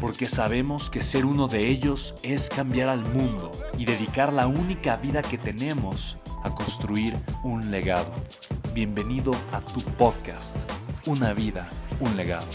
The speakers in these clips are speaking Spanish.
porque sabemos que ser uno de ellos es cambiar al mundo y dedicar la única vida que tenemos a construir un legado. Bienvenido a tu podcast, Una vida, un legado.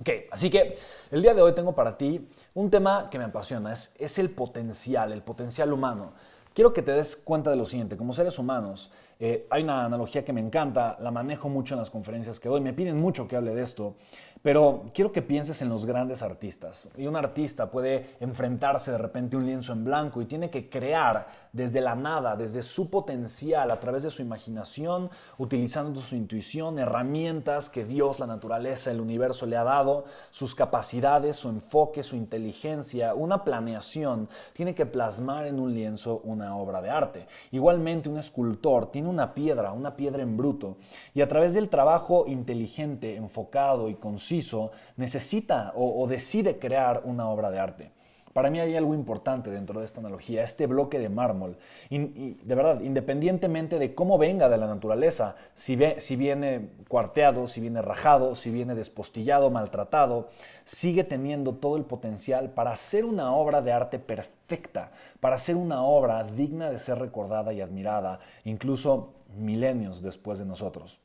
Ok, así que el día de hoy tengo para ti un tema que me apasiona, es, es el potencial, el potencial humano. Quiero que te des cuenta de lo siguiente, como seres humanos, eh, hay una analogía que me encanta, la manejo mucho en las conferencias que doy, me piden mucho que hable de esto, pero quiero que pienses en los grandes artistas. Y un artista puede enfrentarse de repente a un lienzo en blanco y tiene que crear desde la nada, desde su potencial, a través de su imaginación, utilizando su intuición, herramientas que Dios, la naturaleza, el universo le ha dado, sus capacidades, su enfoque, su inteligencia, una planeación, tiene que plasmar en un lienzo una obra de arte. Igualmente un escultor tiene una piedra, una piedra en bruto, y a través del trabajo inteligente, enfocado y conciso, necesita o, decide crear una obra de arte. Para mí hay algo importante dentro de esta analogía, este bloque de mármol. De verdad, independientemente de cómo venga de la naturaleza, si, si viene cuarteado, si viene rajado, si viene despostillado, maltratado, sigue teniendo todo el potencial para hacer una obra de arte perfecta, para hacer una obra digna de ser recordada y admirada, incluso milenios después de nosotros.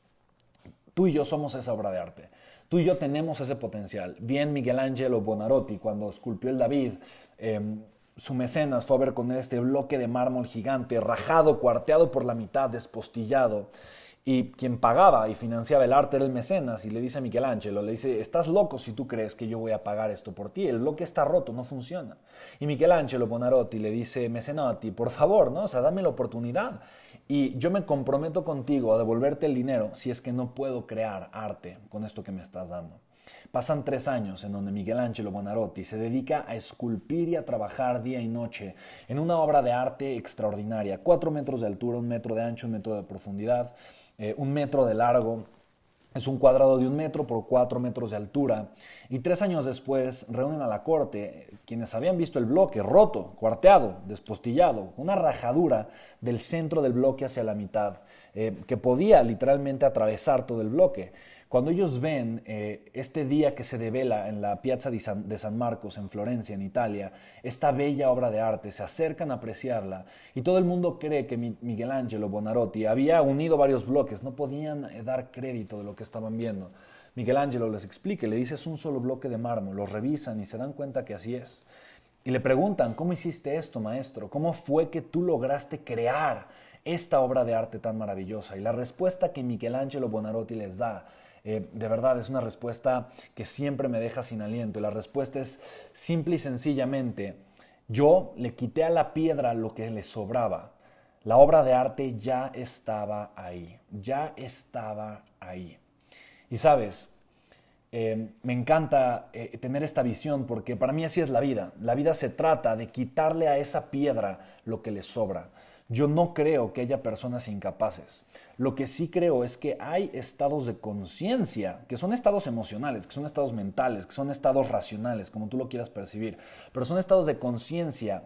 Tú y yo somos esa obra de arte. Tú y yo tenemos ese potencial. Bien Miguel Ángelo Bonarotti, cuando esculpió el David, em, su mecenas fue a ver con este bloque de mármol gigante, rajado, cuarteado por la mitad, despostillado. Y quien pagaba y financiaba el arte era el mecenas y le dice a Michelangelo, le dice, estás loco si tú crees que yo voy a pagar esto por ti, el bloque está roto, no funciona. Y Michelangelo Bonarotti le dice, mecenati, por favor, ¿no? O sea, dame la oportunidad y yo me comprometo contigo a devolverte el dinero si es que no puedo crear arte con esto que me estás dando. Pasan tres años en donde Michelangelo Bonarotti se dedica a esculpir y a trabajar día y noche en una obra de arte extraordinaria, cuatro metros de altura, un metro de ancho, un metro de profundidad, eh, un metro de largo. Es un cuadrado de un metro por cuatro metros de altura. Y tres años después reúnen a la corte quienes habían visto el bloque roto, cuarteado, despostillado, una rajadura del centro del bloque hacia la mitad, eh, que podía literalmente atravesar todo el bloque. Cuando ellos ven eh, este día que se devela en la Piazza de San, Marcos en Florencia, en Italia, esta bella obra de arte, se acercan a apreciarla y todo el mundo cree que Miguel Ángelo Bonarotti había unido varios bloques, no podían eh, dar crédito de lo que estaban viendo. Miguel Ángelo les explica, le dice es un solo bloque de mármol, lo revisan y se dan cuenta que así es. Y le preguntan, ¿cómo hiciste esto, maestro? ¿Cómo fue que tú lograste crear esta obra de arte tan maravillosa? Y la respuesta que Miguel Ángelo Bonarotti les da eh, de verdad es una respuesta que siempre me deja sin aliento. Y la respuesta es simple y sencillamente, yo le quité a la piedra lo que le sobraba. La obra de arte ya estaba ahí, ya estaba ahí. Y sabes, eh, me encanta eh, tener esta visión porque para mí así es la vida. La vida se trata de quitarle a esa piedra lo que le sobra. Yo no creo que haya personas incapaces. Lo que sí creo es que hay estados de conciencia, que son estados emocionales, que son estados mentales, que son estados racionales, como tú lo quieras percibir, pero son estados de conciencia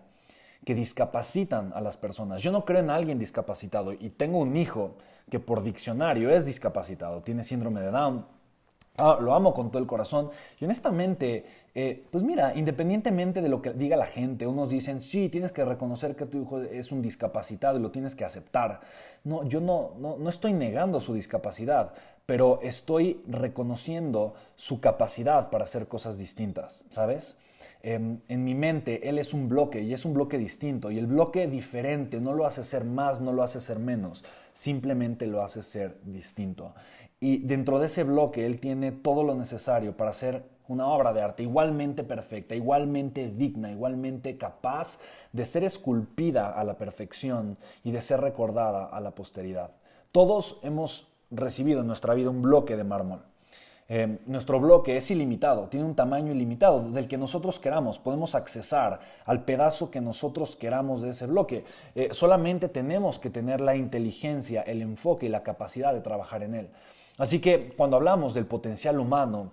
que discapacitan a las personas. Yo no creo en alguien discapacitado y tengo un hijo que por diccionario es discapacitado, tiene síndrome de Down, Ah, lo amo con todo el corazón. Y honestamente, eh, pues mira, independientemente de lo que diga la gente, unos dicen, sí, tienes que reconocer que tu hijo es un discapacitado y lo tienes que aceptar. No, yo no, no, no estoy negando su discapacidad, pero estoy reconociendo su capacidad para hacer cosas distintas, ¿sabes? Em, en mi mente él es un bloque y es un bloque distinto y el bloque diferente no lo hace ser más, no lo hace ser menos, simplemente lo hace ser distinto. Y dentro de ese bloque él tiene todo lo necesario para hacer una obra de arte igualmente perfecta, igualmente digna, igualmente capaz de ser esculpida a la perfección y de ser recordada a la posteridad. Todos hemos recibido en nuestra vida un bloque de mármol. Eh, nuestro bloque es ilimitado, tiene un tamaño ilimitado del que nosotros queramos. Podemos accesar al pedazo que nosotros queramos de ese bloque. Eh, solamente tenemos que tener la inteligencia, el enfoque y la capacidad de trabajar en él. Así que cuando hablamos del potencial humano,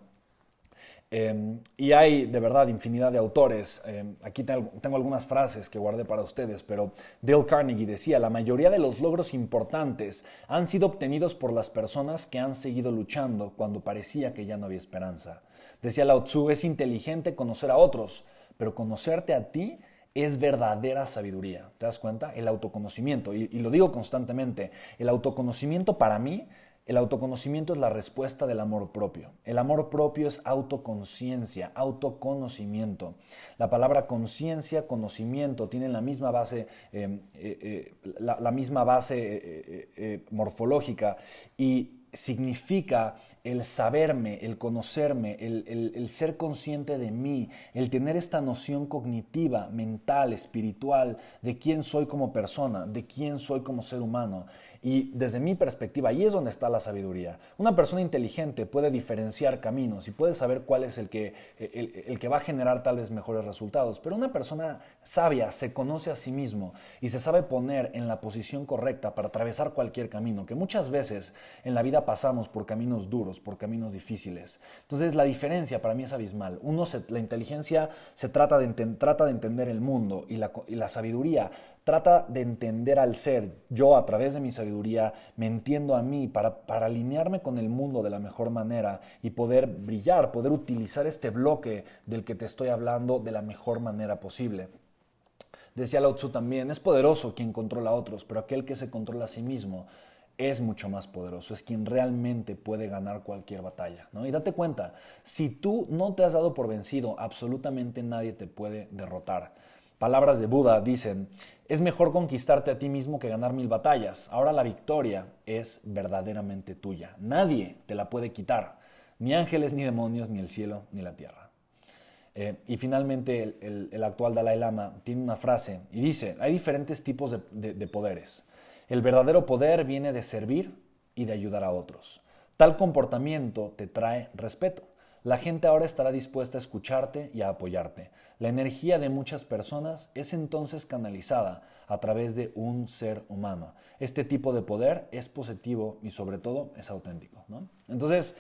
em, y hay de verdad infinidad de autores. Em, aquí tengo, algunas frases que guardé para ustedes, pero Dale Carnegie decía, la mayoría de los logros importantes han sido obtenidos por las personas que han seguido luchando cuando parecía que ya no había esperanza. Decía Lao Tzu, es inteligente conocer a otros, pero conocerte a ti es verdadera sabiduría. ¿Te das cuenta? El autoconocimiento, y lo digo constantemente, el autoconocimiento para mí el autoconocimiento es la respuesta del amor propio. El amor propio es autoconciencia, autoconocimiento. La palabra conciencia, conocimiento tienen la misma base, eh, eh, eh, la, misma base morfológica y significa el saberme, el conocerme, el, ser consciente de mí, el tener esta noción cognitiva, mental, espiritual, de quién soy como persona, de quién soy como ser humano. Y desde mi perspectiva, ahí es donde está la sabiduría. Una persona inteligente puede diferenciar caminos y puede saber cuál es el que, el, que va a generar tal vez mejores resultados. Pero una persona sabia se conoce a sí mismo y se sabe poner en la posición correcta para atravesar cualquier camino, que muchas veces en la vida pasamos por caminos duros, por caminos difíciles. Entonces la diferencia para mí es abismal. Uno la inteligencia se trata de, trata de entender el mundo y la, y la sabiduría Trata de entender al ser. Yo a través de mi sabiduría me entiendo a mí para, para alinearme con el mundo de la mejor manera y poder brillar, poder utilizar este bloque del que te estoy hablando de la mejor manera posible. Decía Lao Tzu también, es poderoso quien controla a otros, pero aquel que se controla a sí mismo es mucho más poderoso, es quien realmente puede ganar cualquier batalla. ¿no? Y date cuenta, si tú no te has dado por vencido, absolutamente nadie te puede derrotar. Palabras de Buda dicen, es mejor conquistarte a ti mismo que ganar mil batallas. Ahora la victoria es verdaderamente tuya. Nadie te la puede quitar. Ni ángeles, ni demonios, ni el cielo, ni la tierra. Eh, y finalmente el, actual Dalai Lama tiene una frase y dice, hay diferentes tipos de poderes. El verdadero poder viene de servir y de ayudar a otros. Tal comportamiento te trae respeto. La gente ahora estará dispuesta a escucharte y a apoyarte. La energía de muchas personas es entonces canalizada a través de un ser humano. Este tipo de poder es positivo y sobre todo es auténtico. Entonces,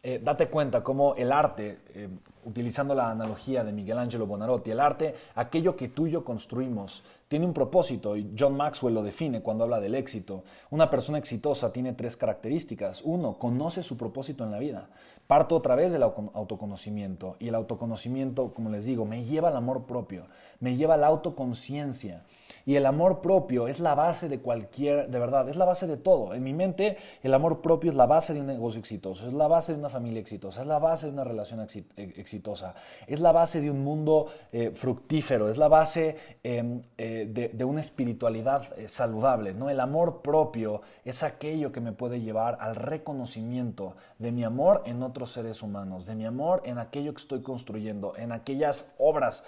eh, date cuenta cómo el arte, eh, utilizando la analogía de Miguel Ángelo Bonarotti, el arte, aquello que tú y yo construimos, tiene un propósito y John Maxwell lo define cuando habla del éxito. Una persona exitosa tiene tres características. Uno, conoce su propósito en la vida. Parto otra vez del autoconocimiento. Y el autoconocimiento, como les digo, me lleva al amor propio, me lleva a la autoconciencia. Y el amor propio es la base de cualquier, de verdad, es la base de todo. En mi mente, el amor propio es la base de un negocio exitoso, es la base de una familia exitosa, es la base de una relación eh, exitosa, es la base de un mundo eh, fructífero, es la base em, eh, de, una espiritualidad saludable. ¿no? El amor propio es aquello que me puede llevar al reconocimiento de mi amor en otros seres humanos, de mi amor en aquello que estoy construyendo, en aquellas obras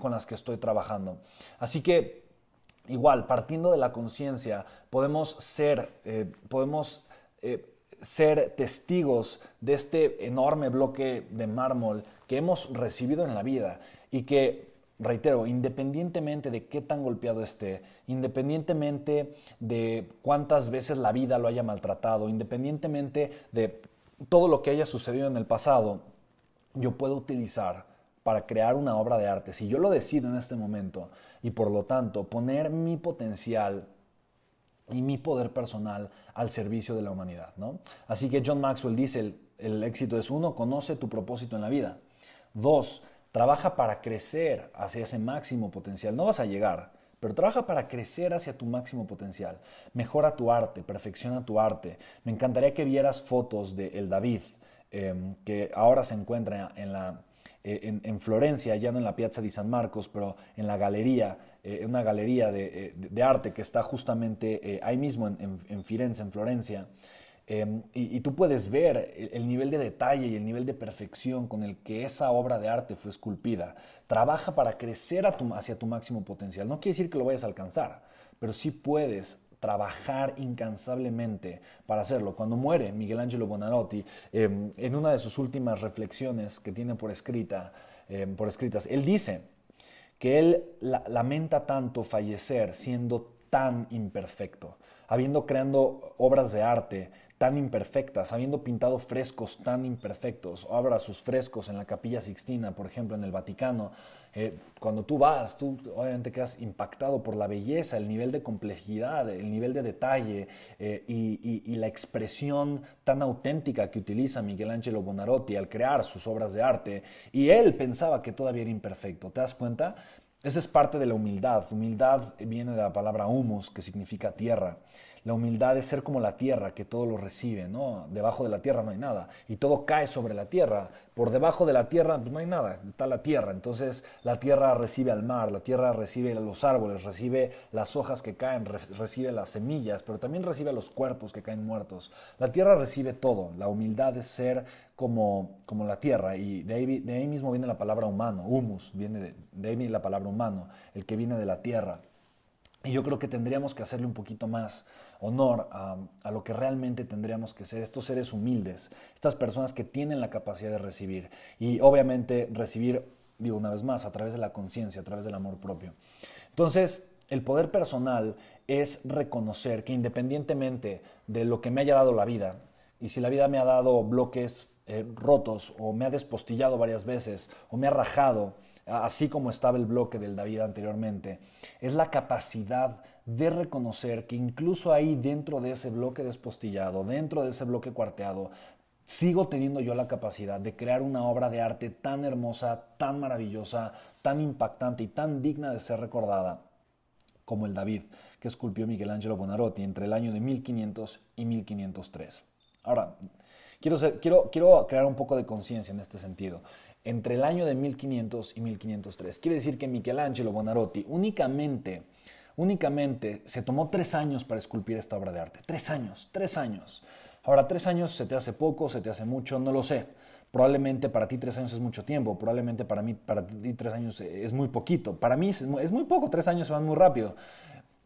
con las que estoy trabajando. Así que Igual, partiendo de la conciencia, podemos ser, eh, podemos eh, ser testigos de este enorme bloque de mármol que hemos recibido en la vida y que, reitero, independientemente de qué tan golpeado esté, independientemente de cuántas veces la vida lo haya maltratado, independientemente de todo lo que haya sucedido en el pasado, yo puedo utilizar para crear una obra de arte, si yo lo decido en este momento y por lo tanto poner mi potencial y mi poder personal al servicio de la humanidad. ¿no? Así que John Maxwell dice, el, éxito es uno, conoce tu propósito en la vida. Dos, trabaja para crecer hacia ese máximo potencial. No vas a llegar, pero trabaja para crecer hacia tu máximo potencial. Mejora tu arte, perfecciona tu arte. Me encantaría que vieras fotos de el David, em, que ahora se encuentra en la eh, en, Florencia, ya no en la Piazza di San Marcos, pero en la galería, eh, una galería de, eh, arte que está justamente ahí mismo en, en, Firenze, en Florencia. Em, y, tú puedes ver el, nivel de detalle y el nivel de perfección con el que esa obra de arte fue esculpida. Trabaja para crecer hacia tu máximo potencial. No quiere decir que lo vayas a alcanzar, pero sí puedes trabajar incansablemente para hacerlo. Cuando muere Miguel Ángelo Bonarotti, em, en una de sus últimas reflexiones que tiene por, escrita, em, por escritas, él dice que él lamenta tanto fallecer siendo tan imperfecto, habiendo creado obras de arte tan imperfectas, habiendo pintado frescos tan imperfectos, obra sus frescos en la Capilla Sixtina, por ejemplo, en el Vaticano, eh, cuando tú vas, tú obviamente quedas impactado por la belleza, el nivel de complejidad, el nivel de detalle eh, y, la expresión tan auténtica que utiliza Miguel Ángelo Bonarotti al crear sus obras de arte. Y él pensaba que todavía era imperfecto. ¿Te das cuenta? Esa es parte de la humildad. Humildad viene de la palabra humus, que significa tierra. La humildad es ser como la tierra, que todo lo recibe, ¿no? Debajo de la tierra no hay nada y todo cae sobre la tierra. Por debajo de la tierra pues, no hay nada, está la tierra. Entonces la tierra recibe al mar, la tierra recibe los árboles, recibe las hojas que caen, recibe las semillas, pero también recibe los cuerpos que caen muertos. La tierra recibe todo. La humildad es ser como, como la tierra y de ahí, de ahí mismo viene la palabra humano, humus, viene de, de ahí viene la palabra humano, el que viene de la tierra. Y yo creo que tendríamos que hacerle un poquito más honor a, lo que realmente tendríamos que ser, estos seres humildes, estas personas que tienen la capacidad de recibir. Y obviamente recibir, digo una vez más, a través de la conciencia, a través del amor propio. Entonces, el poder personal es reconocer que independientemente de lo que me haya dado la vida, y si la vida me ha dado bloques eh, rotos o me ha despostillado varias veces o me ha rajado, así como estaba el bloque del David anteriormente, es la capacidad de reconocer que incluso ahí dentro de ese bloque despostillado, dentro de ese bloque cuarteado, sigo teniendo yo la capacidad de crear una obra de arte tan hermosa, tan maravillosa, tan impactante y tan digna de ser recordada como el David que esculpió Miguel Ángelo Bonarotti entre el año de 1500 y 1503. Ahora, quiero, quiero, quiero crear un poco de conciencia en este sentido entre el año de 1500 y 1503. Quiere decir que Michelangelo Bonarotti únicamente, únicamente se tomó tres años para esculpir esta obra de arte. Tres años, tres años. Ahora, tres años se te hace poco, se te hace mucho, no lo sé. Probablemente para ti tres años es mucho tiempo, probablemente para mí, para ti tres años es muy poquito. Para mí es muy poco, tres años se van muy rápido.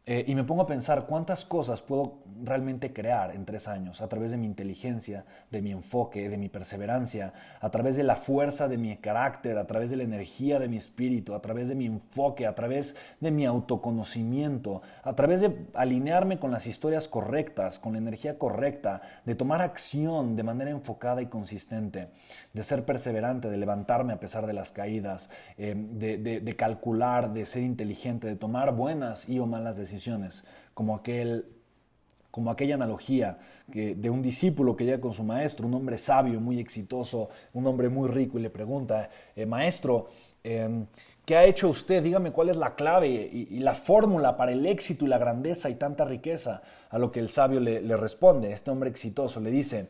Eh, y me pongo a pensar cuántas cosas puedo realmente crear en tres años a través de mi inteligencia, de mi enfoque, de mi perseverancia, a través de la fuerza de mi carácter, a través de la energía de mi espíritu, a través de mi enfoque, a través de mi autoconocimiento, a través de alinearme con las historias correctas, con la energía correcta, de tomar acción de manera enfocada y consistente, de ser perseverante, de levantarme a pesar de las caídas, eh, de calcular, de ser inteligente, de tomar buenas y o malas decisiones como, aquel, como aquella analogía que, de un discípulo que llega con su maestro, un hombre sabio, muy exitoso, un hombre muy rico, y le pregunta, eh, maestro, em, ¿qué ha hecho usted? Dígame cuál es la clave y, la fórmula para el éxito y la grandeza y tanta riqueza. A lo que el sabio le, responde, este hombre exitoso le dice,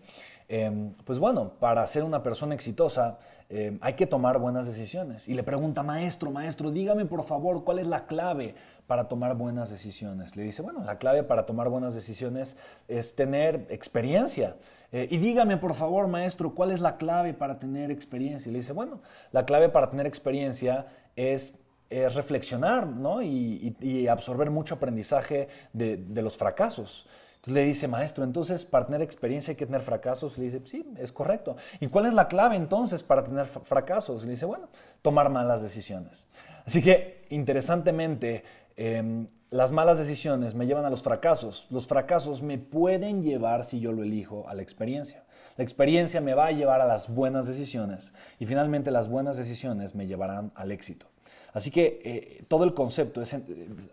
em, pues bueno, para ser una persona exitosa em, hay que tomar buenas decisiones. Y le pregunta, maestro, maestro, dígame por favor cuál es la clave para tomar buenas decisiones? Le dice, bueno, la clave para tomar buenas decisiones es tener experiencia. Eh, y dígame, por favor, maestro, ¿cuál es la clave para tener experiencia? Y le dice, bueno, la clave para tener experiencia es reflexionar ¿no? y, absorber mucho aprendizaje de, los fracasos. Entonces le dice, maestro, entonces para tener experiencia hay que tener fracasos. Le dice, sí, es correcto. ¿Y cuál es la clave entonces para tener fracasos? Le dice, bueno, tomar malas decisiones. Así que, interesantemente, Em, las malas decisiones me llevan a los fracasos. Los fracasos me pueden llevar, si yo lo elijo, a la experiencia. La experiencia me va a llevar a las buenas decisiones y finalmente las buenas decisiones me llevarán al éxito. Así que eh, todo el concepto es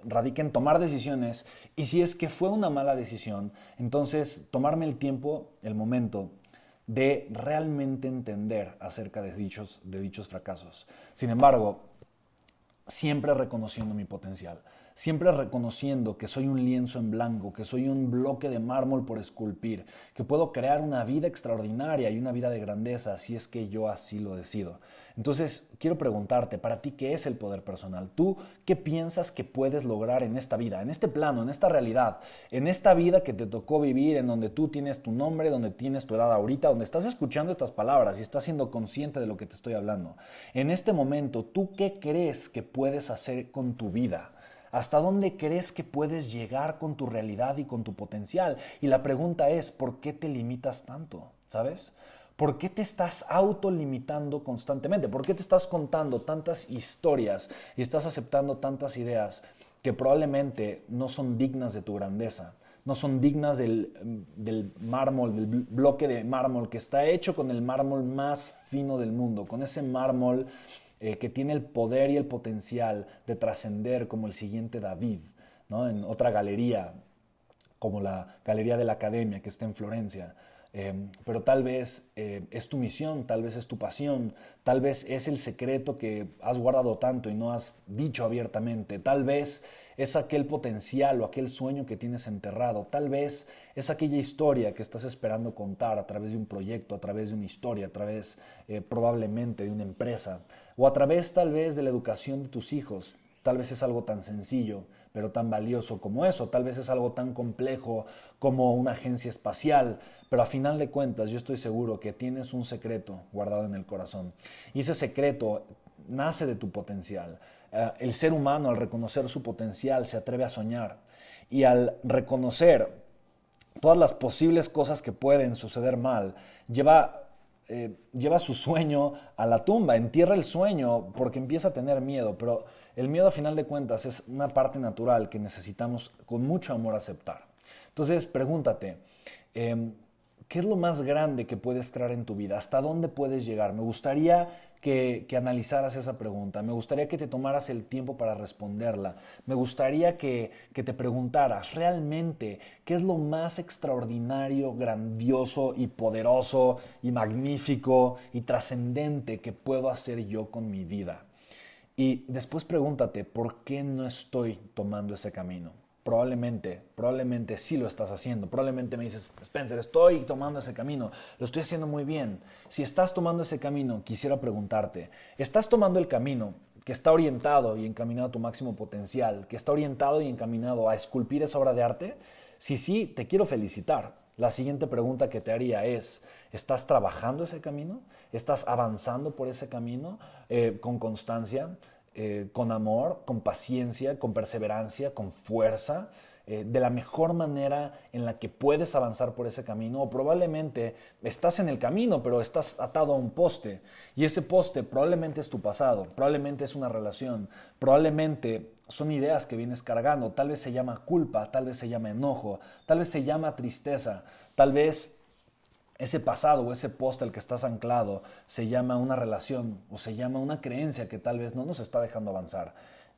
radica en tomar decisiones y si es que fue una mala decisión, entonces tomarme el tiempo, el momento de realmente entender acerca de dichos, de dichos fracasos. Sin embargo, siempre reconociendo mi potencial siempre reconociendo que soy un lienzo en blanco, que soy un bloque de mármol por esculpir, que puedo crear una vida extraordinaria y una vida de grandeza si es que yo así lo decido. Entonces, quiero preguntarte, para ti, ¿qué es el poder personal? ¿Tú qué piensas que puedes lograr en esta vida, en este plano, en esta realidad, en esta vida que te tocó vivir, en donde tú tienes tu nombre, donde tienes tu edad ahorita, donde estás escuchando estas palabras y estás siendo consciente de lo que te estoy hablando? En este momento, ¿tú qué crees que puedes hacer con tu vida? ¿Hasta dónde crees que puedes llegar con tu realidad y con tu potencial? Y la pregunta es, ¿por qué te limitas tanto? ¿Sabes? ¿Por qué te estás autolimitando constantemente? ¿Por qué te estás contando tantas historias y estás aceptando tantas ideas que probablemente no son dignas de tu grandeza? No son dignas del, del, mármol, del bloque de mármol que está hecho con el mármol más fino del mundo, con ese mármol eh, que tiene el poder y el potencial de trascender como el siguiente David, ¿no? en otra galería, como la Galería de la Academia que está en Florencia. Em, pero tal vez eh, es tu misión, tal vez es tu pasión, tal vez es el secreto que has guardado tanto y no has dicho abiertamente, tal vez es aquel potencial o aquel sueño que tienes enterrado, tal vez es aquella historia que estás esperando contar a través de un proyecto, a través de una historia, a través eh, probablemente de una empresa o a través tal vez de la educación de tus hijos, tal vez es algo tan sencillo pero tan valioso como eso. Tal vez es algo tan complejo como una agencia espacial, pero a final de cuentas yo estoy seguro que tienes un secreto guardado en el corazón. Y ese secreto nace de tu potencial. Eh, el ser humano al reconocer su potencial se atreve a soñar y al reconocer todas las posibles cosas que pueden suceder mal, lleva eh, lleva su sueño a la tumba, entierra el sueño porque empieza a tener miedo, pero el miedo a final de cuentas es una parte natural que necesitamos con mucho amor aceptar. Entonces pregúntate, em, ¿qué es lo más grande que puedes crear en tu vida? ¿Hasta dónde puedes llegar? Me gustaría que, analizaras esa pregunta, me gustaría que te tomaras el tiempo para responderla, me gustaría que, que te preguntaras realmente qué es lo más extraordinario, grandioso y poderoso y magnífico y trascendente que puedo hacer yo con mi vida. Y después pregúntate, ¿por qué no estoy tomando ese camino? Probablemente, probablemente sí lo estás haciendo. Probablemente me dices, Spencer, estoy tomando ese camino, lo estoy haciendo muy bien. Si estás tomando ese camino, quisiera preguntarte, ¿estás tomando el camino que está orientado y encaminado a tu máximo potencial, que está orientado y encaminado a esculpir esa obra de arte? Si sí, te quiero felicitar. La siguiente pregunta que te haría es, ¿estás trabajando ese camino? ¿Estás avanzando por ese camino eh, con constancia, eh, con amor, con paciencia, con perseverancia, con fuerza? Eh, de la mejor manera en la que puedes avanzar por ese camino o probablemente estás en el camino pero estás atado a un poste y ese poste probablemente es tu pasado, probablemente es una relación, probablemente son ideas que vienes cargando. Tal vez se llama culpa, tal vez se llama enojo, tal vez se llama tristeza, tal vez ese pasado o ese poste al que estás anclado se llama una relación o se llama una creencia que tal vez no nos está dejando avanzar.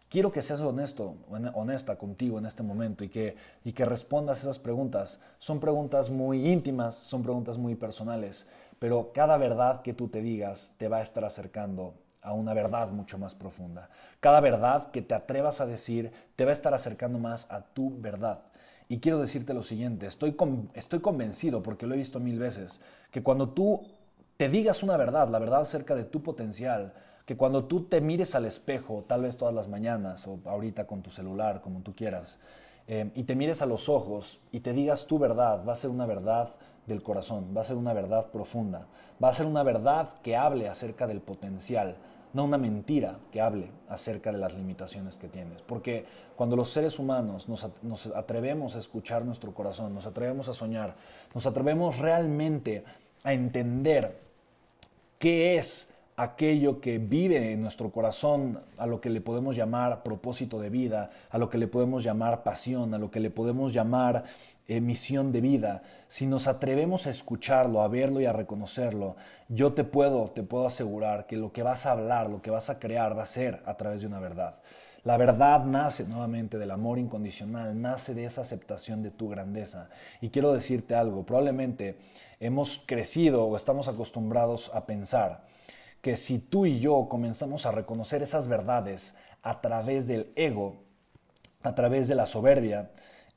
Quiero que seas honesto, honesta contigo en este momento y que, y que respondas esas preguntas. Son preguntas muy íntimas, son preguntas muy personales, pero cada verdad que tú te digas te va a estar acercando a una verdad mucho más profunda. Cada verdad que te atrevas a decir te va a estar acercando más a tu verdad. Y quiero decirte lo siguiente, estoy, estoy convencido, porque lo he visto mil veces, que cuando tú te digas una verdad, la verdad acerca de tu potencial, que cuando tú te mires al espejo, tal vez todas las mañanas o ahorita con tu celular, como tú quieras, eh, y te mires a los ojos y te digas tu verdad, va a ser una verdad del corazón, va a ser una verdad profunda, va a ser una verdad que hable acerca del potencial, no una mentira que hable acerca de las limitaciones que tienes. Porque cuando los seres humanos nos, atrevemos a escuchar nuestro corazón, nos atrevemos a soñar, nos atrevemos realmente a entender qué es aquello que vive en nuestro corazón, a lo que le podemos llamar propósito de vida, a lo que le podemos llamar pasión, a lo que le podemos llamar eh, misión de vida, si nos atrevemos a escucharlo, a verlo y a reconocerlo, yo te puedo, te puedo asegurar que lo que vas a hablar, lo que vas a crear va a ser a través de una verdad. La verdad nace nuevamente del amor incondicional, nace de esa aceptación de tu grandeza. Y quiero decirte algo, probablemente hemos crecido o estamos acostumbrados a pensar que si tú y yo comenzamos a reconocer esas verdades a través del ego, a través de la soberbia,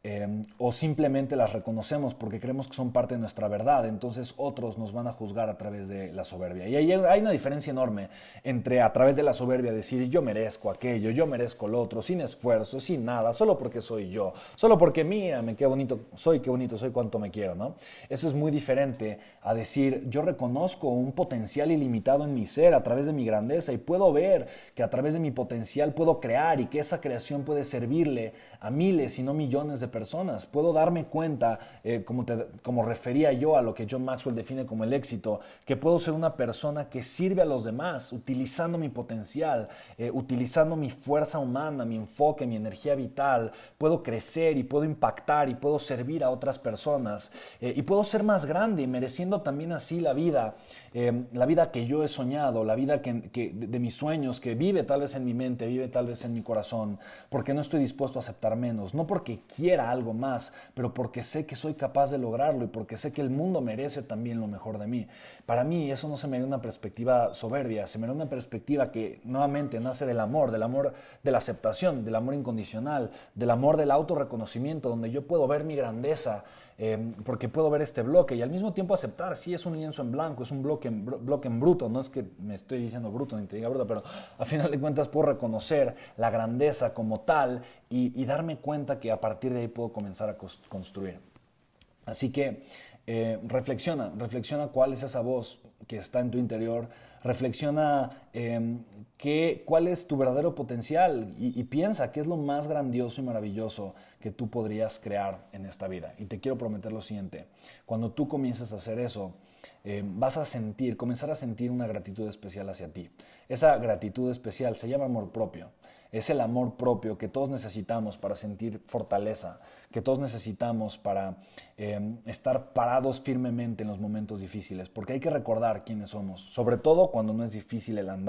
Em, o simplemente las reconocemos porque creemos que son parte de nuestra verdad, entonces otros nos van a juzgar a través de la soberbia. Y hay una diferencia enorme entre a través de la soberbia decir yo merezco aquello, yo merezco lo otro, sin esfuerzo, sin nada, solo porque soy yo, solo porque me qué bonito soy, qué bonito soy, cuánto me quiero, ¿no? Eso es muy diferente a decir yo reconozco un potencial ilimitado en mi ser a través de mi grandeza y puedo ver que a través de mi potencial puedo crear y que esa creación puede servirle a miles y no millones de personas. Puedo darme cuenta, eh, como, como refería yo a lo que John Maxwell define como el éxito, que puedo ser una persona que sirve a los demás, utilizando mi potencial, eh, utilizando mi fuerza humana, mi enfoque, mi energía vital. Puedo crecer y puedo impactar y puedo servir a otras personas. Eh, y puedo ser más grande, mereciendo también así la vida, la vida que yo he soñado, la vida que, de mis sueños, que vive tal vez en mi mente, vive tal vez en mi corazón, porque no estoy dispuesto a aceptar menos, no porque quiera algo más, pero porque sé que soy capaz de lograrlo y porque sé que el mundo merece también lo mejor de mí. Para mí eso no se me da una perspectiva soberbia, se me da una perspectiva que nuevamente nace del amor, del amor de la aceptación, del amor incondicional, del amor del autorreconocimiento, donde yo puedo ver mi grandeza, Em, porque puedo ver este bloque y al mismo tiempo aceptar, si es un lienzo en blanco, es un bloque en, bloque bruto, no es que me estoy diciendo bruto ni te diga bruto, pero a final de cuentas puedo reconocer la grandeza como tal y, darme cuenta que a partir de ahí puedo comenzar a construir. Así que eh, reflexiona, reflexiona cuál es esa voz que está en tu interior, reflexiona em, cuál es tu verdadero potencial y, piensa qué es lo más grandioso y maravilloso que tú podrías crear en esta vida. Y te quiero prometer lo siguiente, cuando tú comiences a hacer eso, em, vas a sentir, comenzar a sentir una gratitud especial hacia ti. Esa gratitud especial se llama amor propio es el amor propio que todos necesitamos para sentir fortaleza, que todos necesitamos para em, estar parados firmemente en los momentos difíciles, porque hay que recordar quiénes somos, sobre todo cuando no es difícil el andar,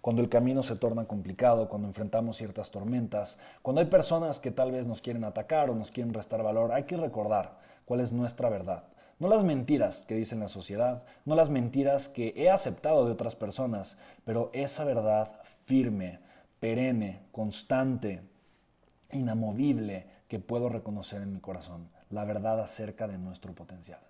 cuando el camino se torna complicado, cuando enfrentamos ciertas tormentas, cuando hay personas que tal vez nos quieren atacar o nos quieren restar valor, hay que recordar cuál es nuestra verdad. No las mentiras que dice la sociedad, no las mentiras que he aceptado de otras personas, pero esa verdad firme, perenne, constante, inamovible que puedo reconocer en mi corazón, la verdad acerca de nuestro potencial.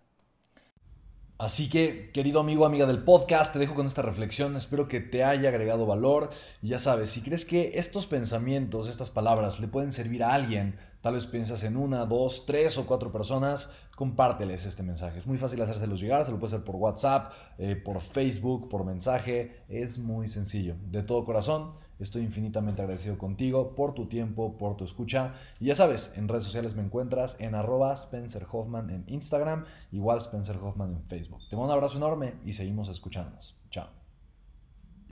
Así que, querido amigo, amiga del podcast, te dejo con esta reflexión. Espero que te haya agregado valor. ya sabes, si crees que estos pensamientos, estas palabras le pueden servir a alguien, tal vez piensas en una, dos, tres o cuatro personas, compárteles este mensaje. Es muy fácil hacérselos llegar, se lo puede hacer por WhatsApp, eh, por Facebook, por mensaje. Es muy sencillo. De todo corazón, Estoy infinitamente agradecido contigo por tu tiempo, por tu escucha. Y ya sabes, en redes sociales me encuentras en arroba Spencer Hoffman en Instagram, igual Spencer Hoffman en Facebook. Te mando un abrazo enorme y seguimos escuchándonos. Chao.